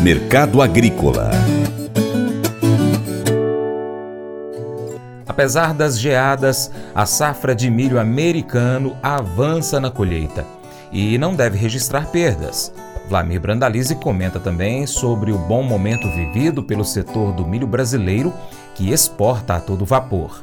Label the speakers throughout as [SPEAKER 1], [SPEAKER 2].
[SPEAKER 1] Mercado Agrícola
[SPEAKER 2] Apesar das geadas, a safra de milho americano avança na colheita e não deve registrar perdas. Vlamir Brandalize comenta também sobre o bom momento vivido pelo setor do milho brasileiro, que exporta a todo vapor.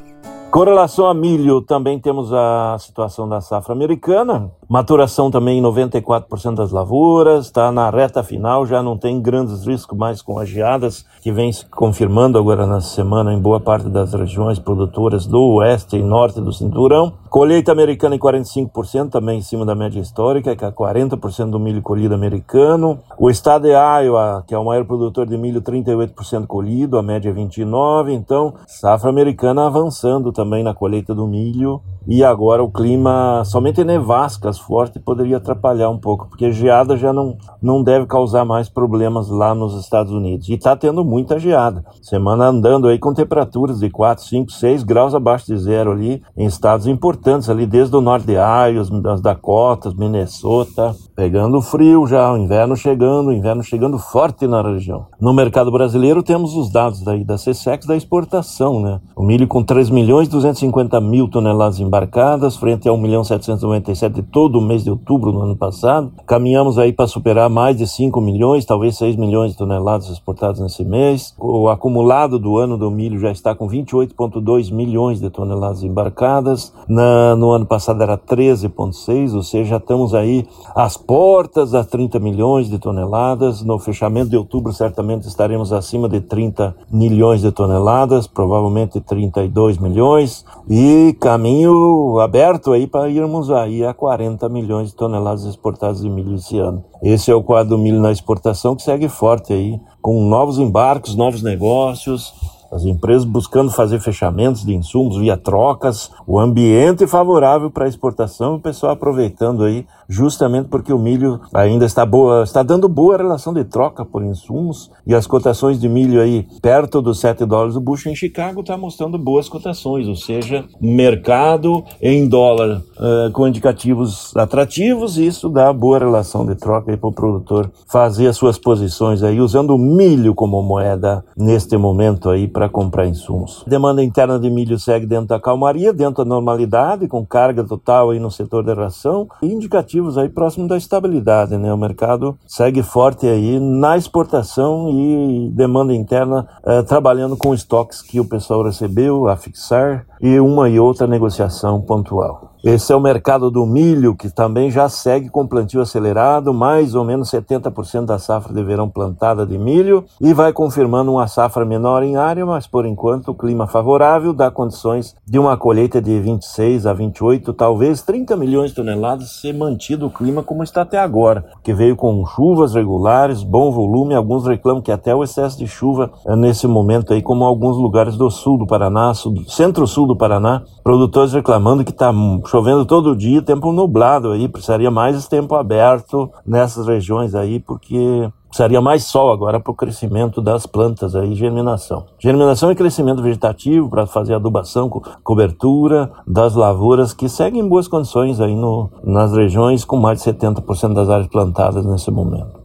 [SPEAKER 3] Com relação a milho, também temos a situação da safra americana. Maturação também em 94% das lavouras, está na reta final, já não tem grandes riscos mais com as geadas, que vem se confirmando agora na semana em boa parte das regiões produtoras do oeste e norte do cinturão. Colheita americana em 45%, também em cima da média histórica, que é 40% do milho colhido americano. O estado de Iowa, que é o maior produtor de milho, 38% colhido, a média é 29%. Então, safra americana avançando também na colheita do milho. E agora o clima, somente nevascas forte poderia atrapalhar um pouco, porque geada já não, não deve causar mais problemas lá nos Estados Unidos. E está tendo muita geada. Semana andando aí com temperaturas de 4, 5, 6 graus abaixo de zero ali, em estados importantes ali, desde o norte de Iowa, das Dakotas, Minnesota, pegando frio já, o inverno chegando, o inverno chegando forte na região. No mercado brasileiro temos os dados daí da CSEX da exportação, né? O milho com 3 milhões 250 mil toneladas em embarcadas, frente a 1 milhão 797 de todo o mês de outubro do ano passado. Caminhamos aí para superar mais de 5 milhões, talvez 6 milhões de toneladas exportadas nesse mês. O acumulado do ano do milho já está com 28,2 milhões de toneladas embarcadas. Na, no ano passado era 13,6, ou seja, já estamos aí às portas das 30 milhões de toneladas. No fechamento de outubro, certamente estaremos acima de 30 milhões de toneladas, provavelmente 32 milhões. E caminho aberto aí para irmos aí a 40 milhões de toneladas exportadas de milho esse ano. Esse é o quadro do milho na exportação que segue forte aí, com novos embarques, novos negócios, as empresas buscando fazer fechamentos de insumos via trocas, o ambiente favorável para a exportação, o pessoal aproveitando aí, justamente porque o milho ainda está boa, está dando boa relação de troca por insumos e as cotações de milho aí perto dos 7 dólares o bucho em Chicago está mostrando boas cotações, ou seja, mercado em dólar uh, com indicativos atrativos, e isso dá boa relação de troca aí para o produtor fazer as suas posições aí usando o milho como moeda neste momento aí para para comprar insumos. A demanda interna de milho segue dentro da calmaria, dentro da normalidade, com carga total aí no setor da ração e indicativos aí próximo da estabilidade, né? O mercado segue forte aí na exportação e demanda interna eh, trabalhando com estoques que o pessoal recebeu a fixar e uma e outra negociação pontual. Esse é o mercado do milho, que também já segue com plantio acelerado, mais ou menos 70% da safra de verão plantada de milho, e vai confirmando uma safra menor em área, mas por enquanto o clima favorável dá condições de uma colheita de 26 a 28, talvez 30 milhões de toneladas, se mantido o clima como está até agora, que veio com chuvas regulares, bom volume, alguns reclamam que até o excesso de chuva é nesse momento aí, como alguns lugares do sul do Paraná, centro-sul do Paraná, produtores reclamando que está chovendo todo dia, tempo nublado aí, precisaria mais tempo aberto nessas regiões aí, porque precisaria mais sol agora para o crescimento das plantas aí, germinação. Germinação e crescimento vegetativo para fazer adubação, co cobertura das lavouras que seguem em boas condições aí no, nas regiões com mais de 70% das áreas plantadas nesse momento.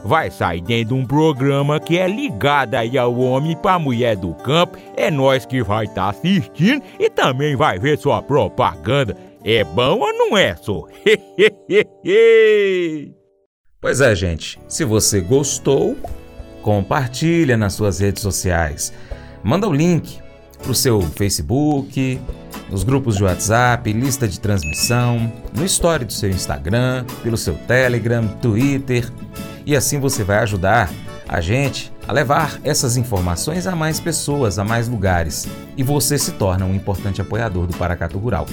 [SPEAKER 4] vai sair dentro de um programa que é ligado aí ao homem para mulher do campo. É nós que vai estar tá assistindo e também vai ver sua propaganda. É bom ou não é, só?
[SPEAKER 2] Pois é, gente. Se você gostou, compartilha nas suas redes sociais. Manda o link para o seu Facebook, nos grupos de WhatsApp, lista de transmissão, no story do seu Instagram, pelo seu Telegram, Twitter. E assim você vai ajudar a gente a levar essas informações a mais pessoas, a mais lugares. E você se torna um importante apoiador do Paracatu Rural.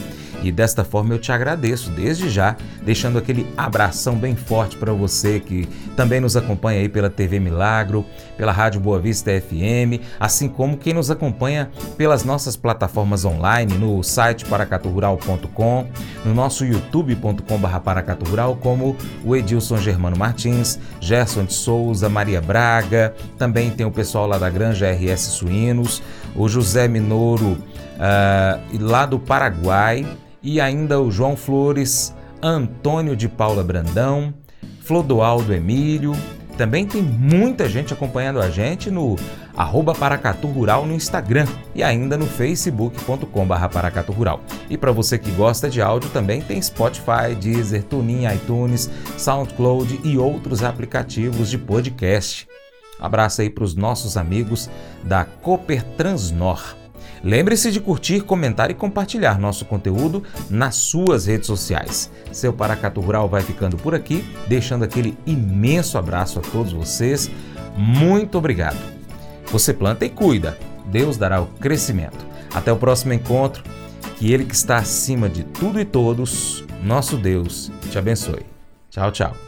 [SPEAKER 2] E desta forma eu te agradeço desde já, deixando aquele abração bem forte para você que também nos acompanha aí pela TV Milagro, pela Rádio Boa Vista FM, assim como quem nos acompanha pelas nossas plataformas online, no site paracaturural.com, no nosso youtube.com.br paracaturural, como o Edilson Germano Martins, Gerson de Souza, Maria Braga, também tem o pessoal lá da Granja RS Suínos, o José Minoro, uh, lá do Paraguai, e ainda o João Flores, Antônio de Paula Brandão, Flodoaldo Emílio. Também tem muita gente acompanhando a gente no arroba Paracatu Rural no Instagram e ainda no facebook.com Paracatu Rural. E para você que gosta de áudio também tem Spotify, Deezer, TuneIn, iTunes, SoundCloud e outros aplicativos de podcast. Abraço aí para os nossos amigos da Cooper Transnor. Lembre-se de curtir, comentar e compartilhar nosso conteúdo nas suas redes sociais. Seu Paracato Rural vai ficando por aqui, deixando aquele imenso abraço a todos vocês. Muito obrigado. Você planta e cuida, Deus dará o crescimento. Até o próximo encontro. Que Ele que está acima de tudo e todos, nosso Deus, te abençoe. Tchau, tchau.